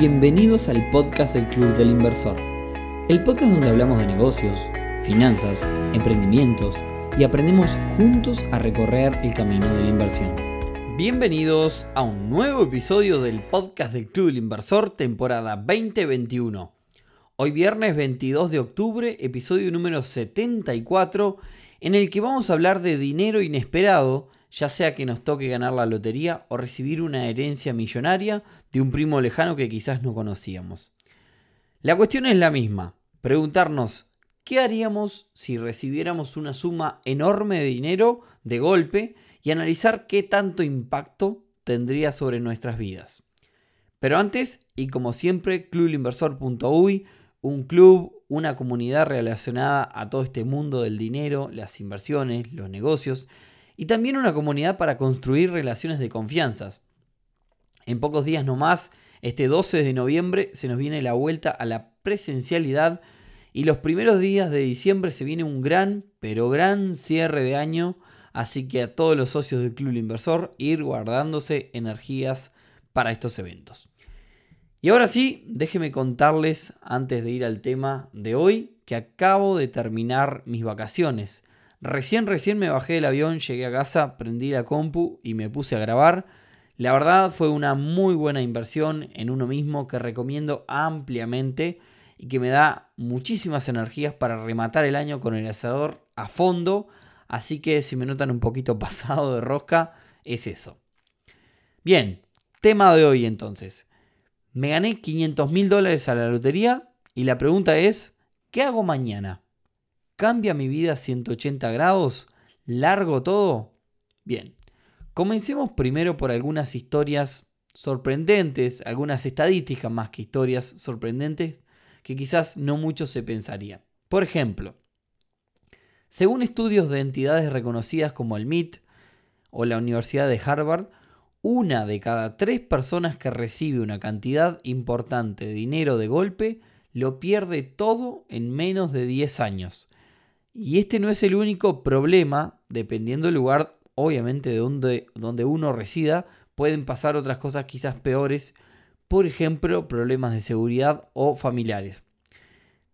Bienvenidos al podcast del Club del Inversor, el podcast donde hablamos de negocios, finanzas, emprendimientos y aprendemos juntos a recorrer el camino de la inversión. Bienvenidos a un nuevo episodio del podcast del Club del Inversor, temporada 2021. Hoy viernes 22 de octubre, episodio número 74, en el que vamos a hablar de dinero inesperado ya sea que nos toque ganar la lotería o recibir una herencia millonaria de un primo lejano que quizás no conocíamos. La cuestión es la misma, preguntarnos, ¿qué haríamos si recibiéramos una suma enorme de dinero de golpe y analizar qué tanto impacto tendría sobre nuestras vidas? Pero antes, y como siempre, clubinversor.uy, un club, una comunidad relacionada a todo este mundo del dinero, las inversiones, los negocios, y también una comunidad para construir relaciones de confianzas. En pocos días nomás, este 12 de noviembre, se nos viene la vuelta a la presencialidad y los primeros días de diciembre se viene un gran, pero gran cierre de año, así que a todos los socios del Club Inversor ir guardándose energías para estos eventos. Y ahora sí, déjenme contarles, antes de ir al tema de hoy, que acabo de terminar mis vacaciones. Recién, recién me bajé del avión, llegué a casa, prendí la compu y me puse a grabar. La verdad fue una muy buena inversión en uno mismo que recomiendo ampliamente y que me da muchísimas energías para rematar el año con el asador a fondo. Así que si me notan un poquito pasado de rosca, es eso. Bien, tema de hoy entonces. Me gané 500 mil dólares a la lotería y la pregunta es, ¿qué hago mañana? ¿Cambia mi vida 180 grados? ¿Largo todo? Bien, comencemos primero por algunas historias sorprendentes, algunas estadísticas más que historias sorprendentes que quizás no muchos se pensarían. Por ejemplo, según estudios de entidades reconocidas como el MIT o la Universidad de Harvard, una de cada tres personas que recibe una cantidad importante de dinero de golpe lo pierde todo en menos de 10 años. Y este no es el único problema, dependiendo del lugar, obviamente, de donde, donde uno resida, pueden pasar otras cosas quizás peores, por ejemplo, problemas de seguridad o familiares.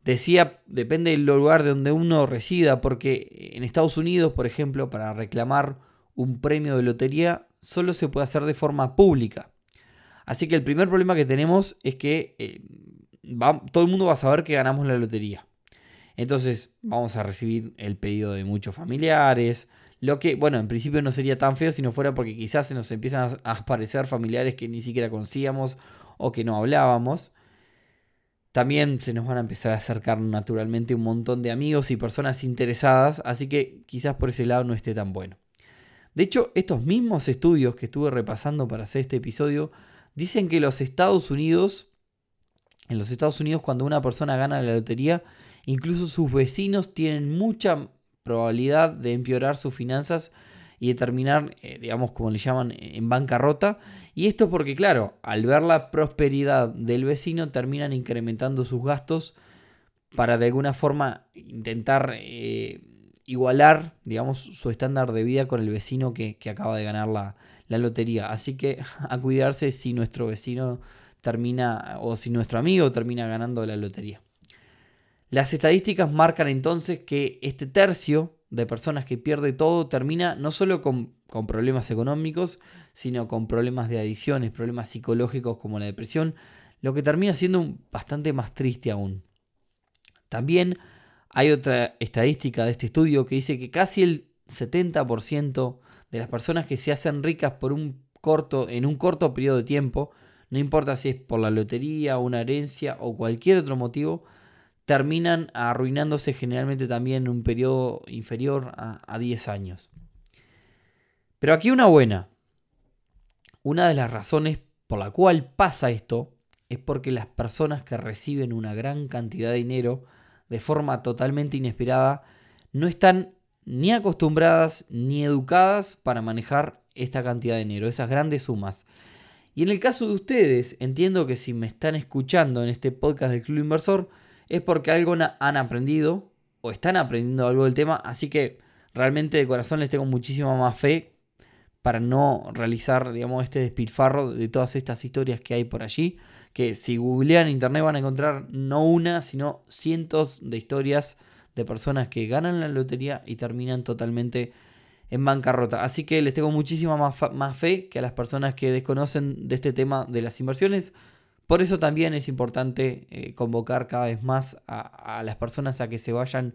Decía, depende del lugar de donde uno resida, porque en Estados Unidos, por ejemplo, para reclamar un premio de lotería, solo se puede hacer de forma pública. Así que el primer problema que tenemos es que eh, todo el mundo va a saber que ganamos la lotería. Entonces vamos a recibir el pedido de muchos familiares. Lo que, bueno, en principio no sería tan feo si no fuera porque quizás se nos empiezan a aparecer familiares que ni siquiera conocíamos o que no hablábamos. También se nos van a empezar a acercar naturalmente un montón de amigos y personas interesadas, así que quizás por ese lado no esté tan bueno. De hecho, estos mismos estudios que estuve repasando para hacer este episodio dicen que los Estados Unidos, en los Estados Unidos cuando una persona gana la lotería, Incluso sus vecinos tienen mucha probabilidad de empeorar sus finanzas y de terminar, eh, digamos, como le llaman, en bancarrota. Y esto porque, claro, al ver la prosperidad del vecino, terminan incrementando sus gastos para de alguna forma intentar eh, igualar, digamos, su estándar de vida con el vecino que, acaba de ganar la, la lotería. Así que a cuidarse si nuestro vecino termina, o si nuestro amigo termina ganando la lotería. Las estadísticas marcan entonces que este tercio de personas que pierde todo termina no solo con, problemas económicos, sino con problemas de adicciones, problemas psicológicos como la depresión, lo que termina siendo bastante más triste aún. También hay otra estadística de este estudio que dice que casi el 70% de las personas que se hacen ricas por un corto, en un corto periodo de tiempo, no importa si es por la lotería, una herencia o cualquier otro motivo, terminan arruinándose generalmente también en un periodo inferior a, 10 años. Pero aquí una buena. Una de las razones por la cual pasa esto es porque las personas que reciben una gran cantidad de dinero de forma totalmente inesperada no están ni acostumbradas ni educadas para manejar esta cantidad de dinero, esas grandes sumas. Y en el caso de ustedes, entiendo que si me están escuchando en este podcast del Club Inversor, es porque algo han aprendido o están aprendiendo algo del tema, así que realmente de corazón les tengo muchísima más fe para no realizar, digamos, este despilfarro de todas estas historias que hay por allí, que si googlean internet van a encontrar no una, sino cientos de historias de personas que ganan la lotería y terminan totalmente en bancarrota. Así que les tengo muchísima más, fe que a las personas que desconocen de este tema de las inversiones. Por eso también es importante eh, convocar cada vez más a, a las personas a que se vayan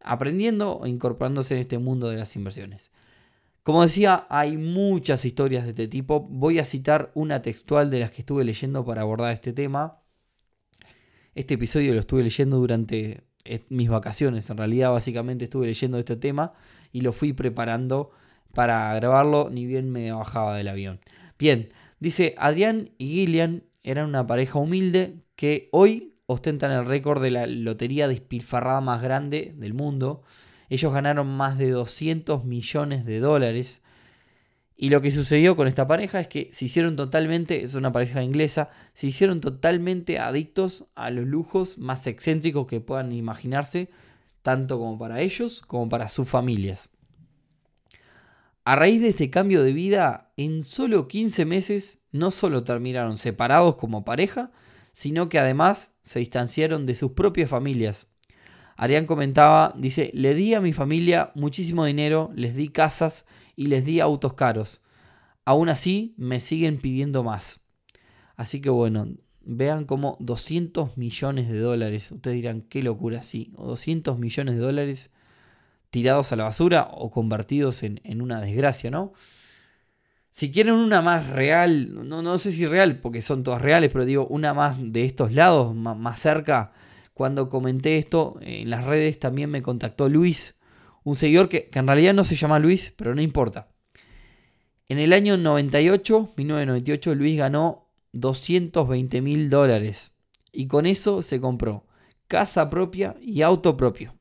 aprendiendo o incorporándose en este mundo de las inversiones. Como decía, hay muchas historias de este tipo. Voy a citar una textual de las que estuve leyendo para abordar este tema. Este episodio lo estuve leyendo durante eh, mis vacaciones. En realidad, básicamente estuve leyendo este tema y lo fui preparando para grabarlo, ni bien me bajaba del avión. Bien, dice, Adrián y Gillian eran una pareja humilde que hoy ostentan el récord de la lotería despilfarrada más grande del mundo. Ellos ganaron más de 200 millones de dólares. Y lo que sucedió con esta pareja es que se hicieron totalmente, es una pareja inglesa, se hicieron totalmente adictos a los lujos más excéntricos que puedan imaginarse, tanto como para ellos como para sus familias. A raíz de este cambio de vida, en solo 15 meses no solo terminaron separados como pareja, sino que además se distanciaron de sus propias familias. Arián comentaba, dice, le di a mi familia muchísimo dinero, les di casas y les di autos caros. Aún así, me siguen pidiendo más. Así que bueno, vean como 200 millones de dólares, ustedes dirán, qué locura, sí, 200 millones de dólares tirados a la basura o convertidos en, una desgracia, ¿no? Si quieren una más real, no, no sé si real, porque son todas reales, pero digo, una más de estos lados, más cerca, cuando comenté esto en las redes también me contactó Luis, un seguidor que, en realidad no se llama Luis, pero no importa. En el año 98, 1998, Luis ganó 220 mil dólares y con eso se compró casa propia y auto propio.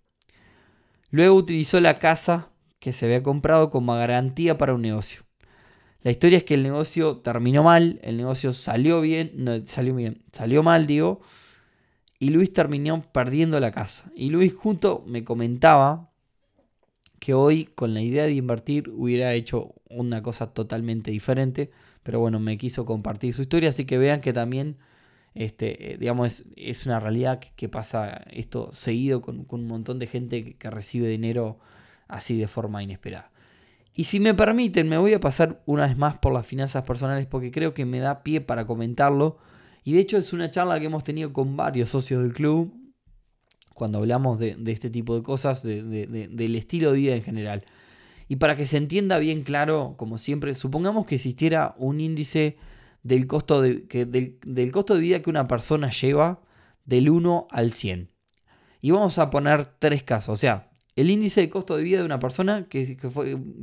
Luego utilizó la casa que se había comprado como garantía para un negocio. La historia es que el negocio terminó mal, el negocio salió bien, no salió bien, salió mal, digo, y Luis terminó perdiendo la casa. Y Luis junto me comentaba que hoy con la idea de invertir hubiera hecho una cosa totalmente diferente. Pero bueno, me quiso compartir su historia. Así que vean que también, este, eh, digamos, es, una realidad que, pasa esto seguido con, un montón de gente que, recibe dinero así de forma inesperada. Y si me permiten, me voy a pasar una vez más por las finanzas personales porque creo que me da pie para comentarlo y de hecho es una charla que hemos tenido con varios socios del club cuando hablamos de, este tipo de cosas, del estilo de vida en general. Y para que se entienda bien claro, como siempre, supongamos que existiera un índice del costo de, del, costo de vida que una persona lleva del 1 al 100. Y vamos a poner tres casos. O sea, el índice de costo de vida de una persona que, que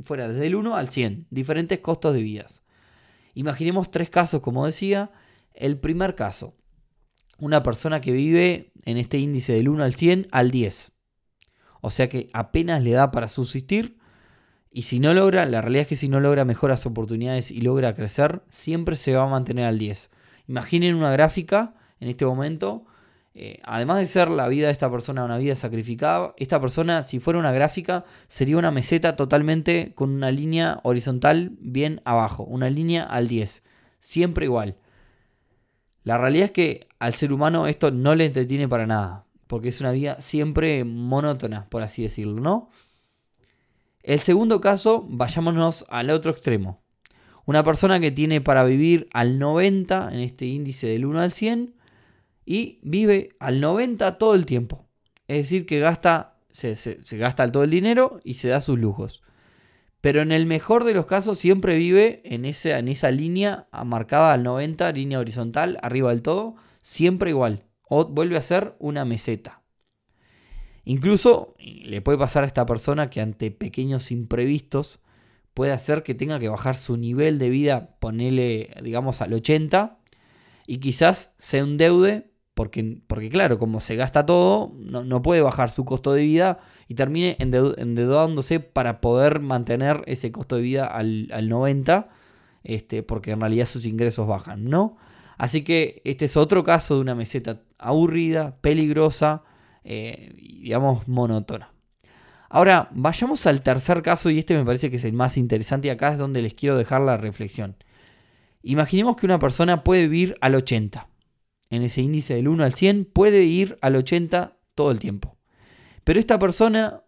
fuera desde el 1 al 100. Diferentes costos de vidas. Imaginemos tres casos, como decía, el primer caso, una persona que vive en este índice del 1 al 100 al 10. O sea que apenas le da para subsistir. Y si no logra, la realidad es que si no logra mejoras oportunidades y logra crecer, siempre se va a mantener al 10. Imaginen una gráfica en este momento. Eh, además de ser la vida de esta persona una vida sacrificada, esta persona, si fuera una gráfica, sería una meseta totalmente con una línea horizontal bien abajo, una línea al 10. Siempre igual. La realidad es que al ser humano esto no le entretiene para nada, porque es una vida siempre monótona, por así decirlo, ¿no? El segundo caso, vayámonos al otro extremo. Una persona que tiene para vivir al 90 en este índice del 1 al 100 y vive al 90 todo el tiempo. Es decir, que gasta, se, gasta todo el dinero y se da sus lujos. Pero en el mejor de los casos siempre vive en esa, en esa línea marcada al 90, línea horizontal, arriba del todo, siempre igual. O vuelve a ser una meseta. Incluso le puede pasar a esta persona que ante pequeños imprevistos puede hacer que tenga que bajar su nivel de vida, ponerle, digamos, al 80 y quizás se endeude porque, porque claro, como se gasta todo, no, no puede bajar su costo de vida y termine endeudándose para poder mantener ese costo de vida al, 90, este, porque en realidad sus ingresos bajan, ¿no? Así que este es otro caso de una meseta aburrida, peligrosa, eh, digamos monótona. Ahora, vayamos al tercer caso y este me parece que es el más interesante y acá es donde les quiero dejar la reflexión. Imaginemos que una persona puede vivir al 80. En ese índice del 1 al 100 puede ir al 80 todo el tiempo. Pero esta persona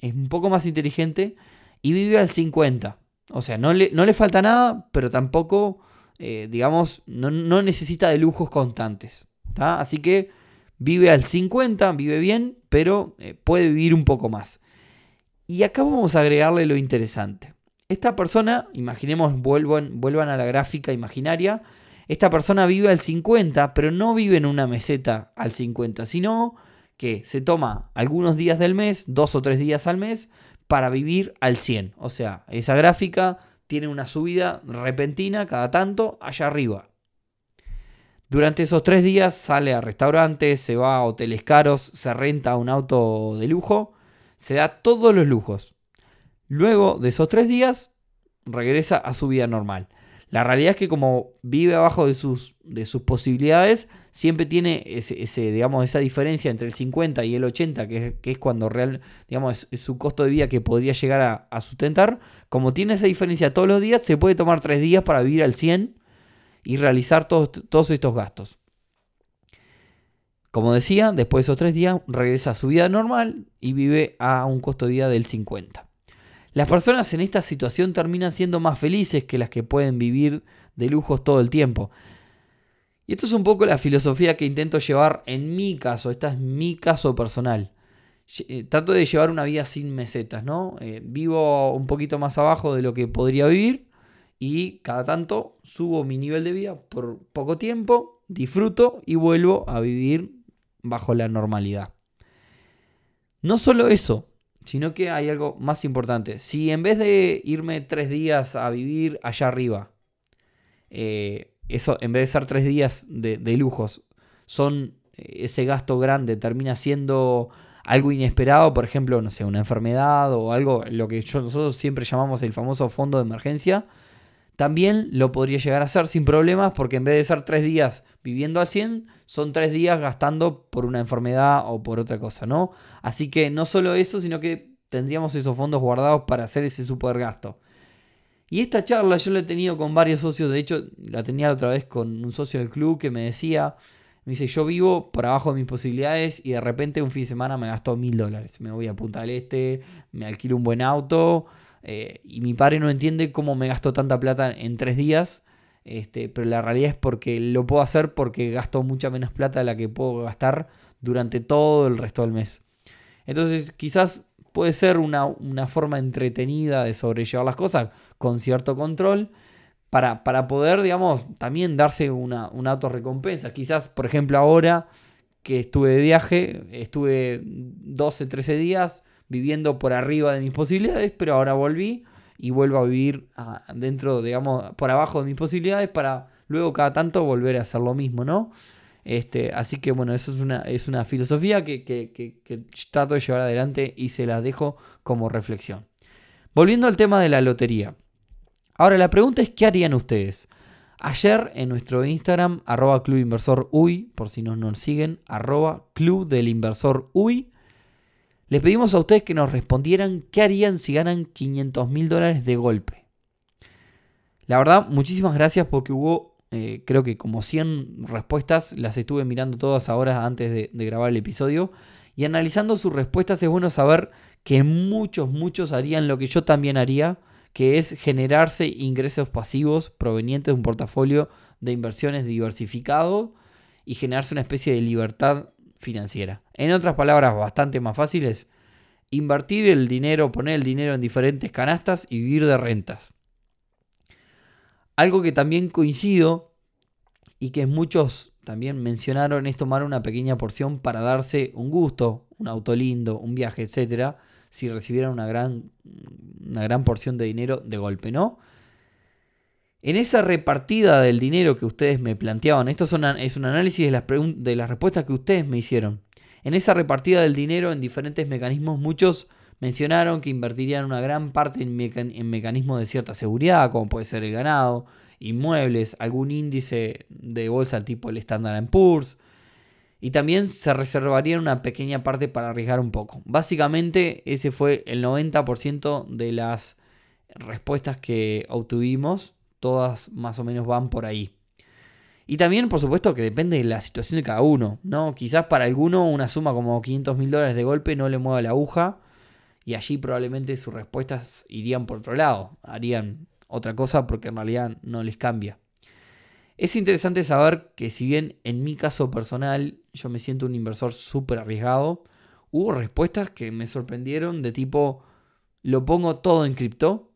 es un poco más inteligente y vive al 50. O sea, no le, no le falta nada, pero tampoco, eh, digamos, no, necesita de lujos constantes. Así que vive al 50, vive bien, pero eh, puede vivir un poco más. Y acá vamos a agregarle lo interesante. Esta persona, imaginemos, vuelvan, vuelvan a la gráfica imaginaria, esta persona vive al 50, pero no vive en una meseta al 50, sino que se toma algunos días del mes, dos o tres días al mes, para vivir al 100. O sea, esa gráfica tiene una subida repentina cada tanto allá arriba. Durante esos tres días sale a restaurantes, se va a hoteles caros, se renta un auto de lujo, se da todos los lujos. Luego de esos tres días regresa a su vida normal. La realidad es que como vive abajo de sus, de sus posibilidades, siempre tiene ese, digamos, esa diferencia entre el 50 y el 80, que es, cuando real, digamos, es, su costo de vida que podría llegar a, sustentar. Como tiene esa diferencia todos los días, se puede tomar tres días para vivir al 100 y realizar todos, todos estos gastos. Como decía, después de esos tres días regresa a su vida normal y vive a un costo de vida del 50. Las personas en esta situación terminan siendo más felices que las que pueden vivir de lujos todo el tiempo. Y esto es un poco la filosofía que intento llevar en mi caso, esta es mi caso personal. Eh, trato de llevar una vida sin mesetas, ¿no? Eh, vivo un poquito más abajo de lo que podría vivir y cada tanto subo mi nivel de vida por poco tiempo, disfruto y vuelvo a vivir bajo la normalidad. No solo eso, sino que hay algo más importante. Si en vez de irme tres días a vivir allá arriba, eh, eso en vez de ser tres días de, lujos, son eh, ese gasto grande, termina siendo algo inesperado, por ejemplo, no sé, una enfermedad o algo, lo que nosotros siempre llamamos el famoso fondo de emergencia, también lo podría llegar a hacer sin problemas porque en vez de ser tres días viviendo al 100, son tres días gastando por una enfermedad o por otra cosa, ¿no? Así que no solo eso, sino que tendríamos esos fondos guardados para hacer ese super gasto. Y esta charla yo la he tenido con varios socios, de hecho la tenía otra vez con un socio del club que me decía, me dice, yo vivo por abajo de mis posibilidades y de repente un fin de semana me gasto mil dólares. Me voy a Punta del Este, me alquilo un buen auto, eh, y mi padre no entiende cómo me gasto tanta plata en tres días. Este, pero la realidad es porque lo puedo hacer porque gasto mucha menos plata de la que puedo gastar durante todo el resto del mes. Entonces quizás puede ser una, forma entretenida de sobrellevar las cosas con cierto control para, para poder, digamos, también darse una, una autorrecompensa. Quizás, por ejemplo, ahora que estuve de viaje, estuve 12, 13 días viviendo por arriba de mis posibilidades, pero ahora volví y vuelvo a vivir dentro, digamos, por abajo de mis posibilidades para luego cada tanto volver a hacer lo mismo, ¿no? Este, así que bueno, eso es una, es una filosofía que, que, trato de llevar adelante y se las dejo como reflexión. Volviendo al tema de la lotería. Ahora la pregunta es, ¿qué harían ustedes? Ayer en nuestro Instagram, arroba Club Inversor por si no nos siguen, arroba Club del Inversor UI, les pedimos a ustedes que nos respondieran qué harían si ganan 500 mil dólares de golpe. La verdad, muchísimas gracias porque hubo, eh, creo que como 100 respuestas, las estuve mirando todas ahora antes de, de grabar el episodio. Y analizando sus respuestas es bueno saber que muchos, muchos harían lo que yo también haría, que es generarse ingresos pasivos provenientes de un portafolio de inversiones diversificado y generarse una especie de libertad financiera. En otras palabras bastante más fáciles, invertir el dinero, poner el dinero en diferentes canastas y vivir de rentas. Algo que también coincido y que muchos también mencionaron es tomar una pequeña porción para darse un gusto, un auto lindo, un viaje, etcétera, si recibieran una gran, una gran porción de dinero de golpe, ¿no? En esa repartida del dinero que ustedes me planteaban, esto es un análisis de las, respuestas que ustedes me hicieron. En esa repartida del dinero en diferentes mecanismos, muchos mencionaron que invertirían una gran parte en, mecanismos de cierta seguridad, como puede ser el ganado, inmuebles, algún índice de bolsa tipo el Standard Poor's. Y también se reservaría una pequeña parte para arriesgar un poco. Básicamente ese fue el 90% de las respuestas que obtuvimos. Todas más o menos van por ahí. Y también, por supuesto, que depende de la situación de cada uno, ¿no? Quizás para alguno una suma como 500 mil dólares de golpe no le mueva la aguja y allí probablemente sus respuestas irían por otro lado, harían otra cosa porque en realidad no les cambia. Es interesante saber que si bien en mi caso personal yo me siento un inversor súper arriesgado, hubo respuestas que me sorprendieron de tipo, lo pongo todo en cripto,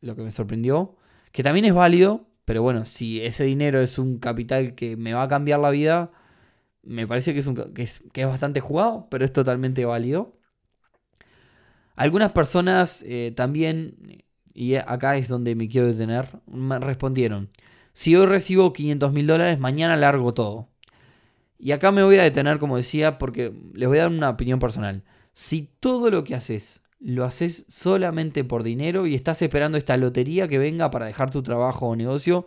lo que me sorprendió, que también es válido, pero bueno, si ese dinero es un capital que me va a cambiar la vida, me parece que es, que es, que es bastante jugado, pero es totalmente válido. Algunas personas eh, también, y acá es donde me quiero detener, me respondieron, si hoy recibo 500 mil dólares, mañana largo todo. Y acá me voy a detener, como decía, porque les voy a dar una opinión personal. Si todo lo que haces lo haces solamente por dinero y estás esperando esta lotería que venga para dejar tu trabajo o negocio,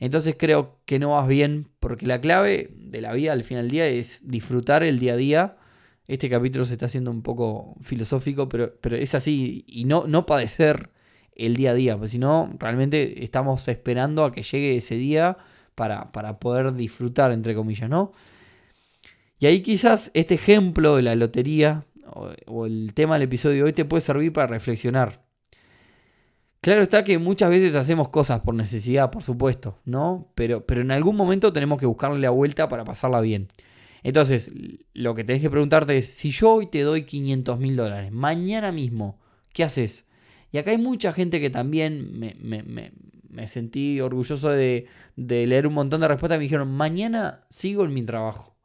entonces creo que no vas bien, porque la clave de la vida al final del día es disfrutar el día a día. Este capítulo se está haciendo un poco filosófico, pero, pero es así, y no, no padecer el día a día, porque si no, realmente estamos esperando a que llegue ese día para, para poder disfrutar, entre comillas, ¿no? Y ahí quizás este ejemplo de la lotería o, el tema del episodio de hoy te puede servir para reflexionar. Claro está que muchas veces hacemos cosas por necesidad, por supuesto, ¿no? Pero, pero en algún momento tenemos que buscarle la vuelta para pasarla bien. Entonces, lo que tenés que preguntarte es, si yo hoy te doy 500 mil dólares, mañana mismo, ¿qué haces? Y acá hay mucha gente que también me, sentí orgulloso de, de, leer un montón de respuestas. Me dijeron, mañana sigo en mi trabajo.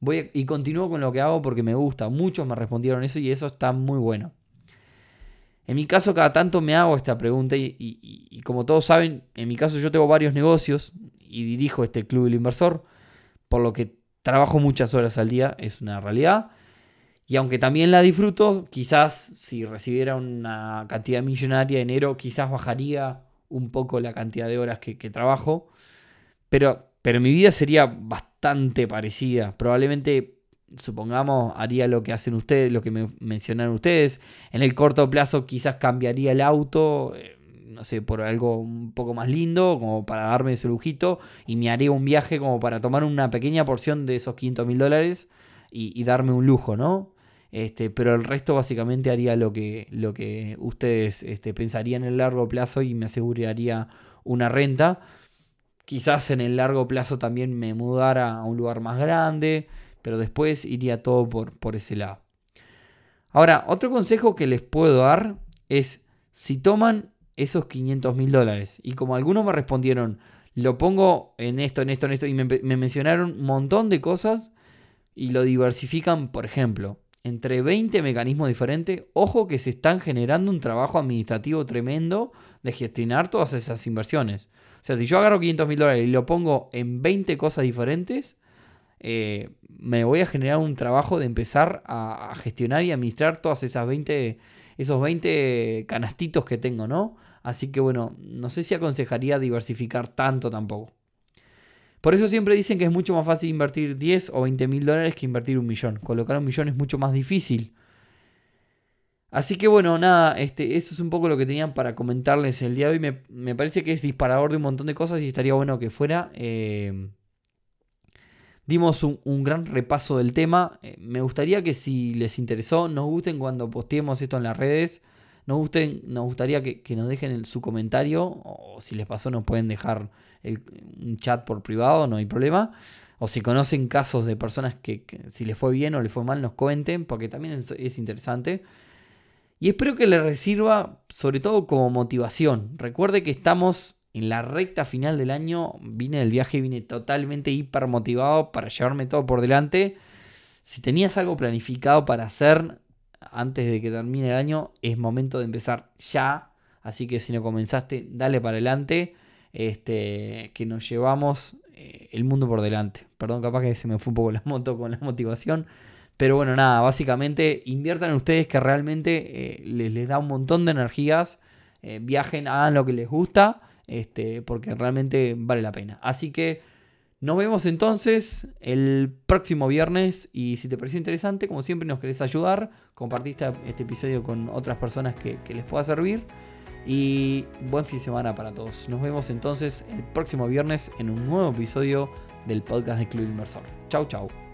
Y continúo con lo que hago porque me gusta. Muchos me respondieron eso y eso está muy bueno. En mi caso, cada tanto me hago esta pregunta y, como todos saben, en mi caso yo tengo varios negocios y dirijo este club del inversor, por lo que trabajo muchas horas al día, es una realidad. Y aunque también la disfruto, quizás si recibiera una cantidad millonaria de enero, quizás bajaría un poco la cantidad de horas que, trabajo. Pero, pero mi vida sería bastante parecida. Probablemente, supongamos, haría lo que hacen ustedes, lo que me mencionaron ustedes. En el corto plazo quizás cambiaría el auto, eh, no sé, por algo un poco más lindo, como para darme ese lujito. Y me haría un viaje como para tomar una pequeña porción de esos 500 mil dólares y darme un lujo, ¿no? Este, pero el resto básicamente haría lo que, lo que ustedes este, pensarían en el largo plazo y me aseguraría una renta. Quizás en el largo plazo también me mudara a un lugar más grande, pero después iría todo por, por ese lado. Ahora, otro consejo que les puedo dar es si toman esos 500 mil dólares y como algunos me respondieron, lo pongo en esto, en esto, en esto, y me, me mencionaron un montón de cosas y lo diversifican, por ejemplo, entre 20 mecanismos diferentes. Ojo que se están generando un trabajo administrativo tremendo de gestionar todas esas inversiones. Sea, si yo agarro 500 mil dólares y lo pongo en 20 cosas diferentes, eh, me voy a generar un trabajo de empezar a, gestionar y administrar todas esas 20, esos 20 canastitos que tengo, ¿no? Así que bueno, no sé si aconsejaría diversificar tanto tampoco. Por eso siempre dicen que es mucho más fácil invertir 10 o 20 mil dólares que invertir un millón. Colocar un millón es mucho más difícil. Así que bueno, nada, este, eso es un poco lo que tenían para comentarles el día de hoy. Me, parece que es disparador de un montón de cosas y estaría bueno que fuera. Eh, dimos un, gran repaso del tema. Eh, me gustaría que si les interesó, nos gusten cuando posteemos esto en las redes. Nos, gusten, nos gustaría que, nos dejen su comentario o si les pasó nos pueden dejar un chat por privado, no hay problema. O si conocen casos de personas que, si les fue bien o les fue mal nos cuenten porque también es, interesante. Y espero que les sirva sobre todo como motivación. Recuerde que estamos en la recta final del año. Vine del viaje, vine totalmente hiper motivado para llevarme todo por delante. Si tenías algo planificado para hacer, antes de que termine el año, es momento de empezar ya. Así que si no comenzaste, dale para adelante. Este, que nos llevamos eh, el mundo por delante. Perdón, capaz que se me fue un poco la moto con la motivación. Pero bueno, nada, básicamente inviertan en ustedes que realmente eh, les, da un montón de energías. Eh, viajen, hagan lo que les gusta. Este, porque realmente vale la pena. Así que Nos vemos entonces el próximo viernes y si te pareció interesante, como siempre nos querés ayudar, compartiste este episodio con otras personas que, que les pueda servir y buen fin de semana para todos. Nos vemos entonces el próximo viernes en un nuevo episodio del podcast de Club Inversor. Chau, chau.